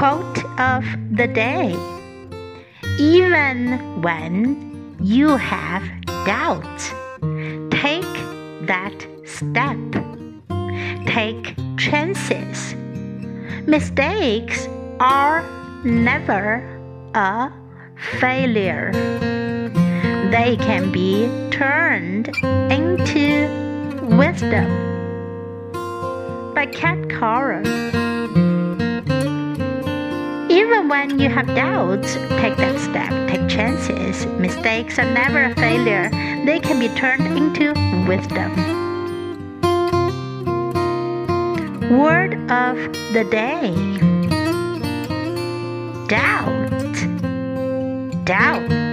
Quote of the day Even when you have doubts, take that step. Take chances. Mistakes are never a failure. They can be turned into wisdom. By Cat Cora. When you have doubts, take that step, take chances. Mistakes are never a failure, they can be turned into wisdom. Word of the day Doubt. Doubt.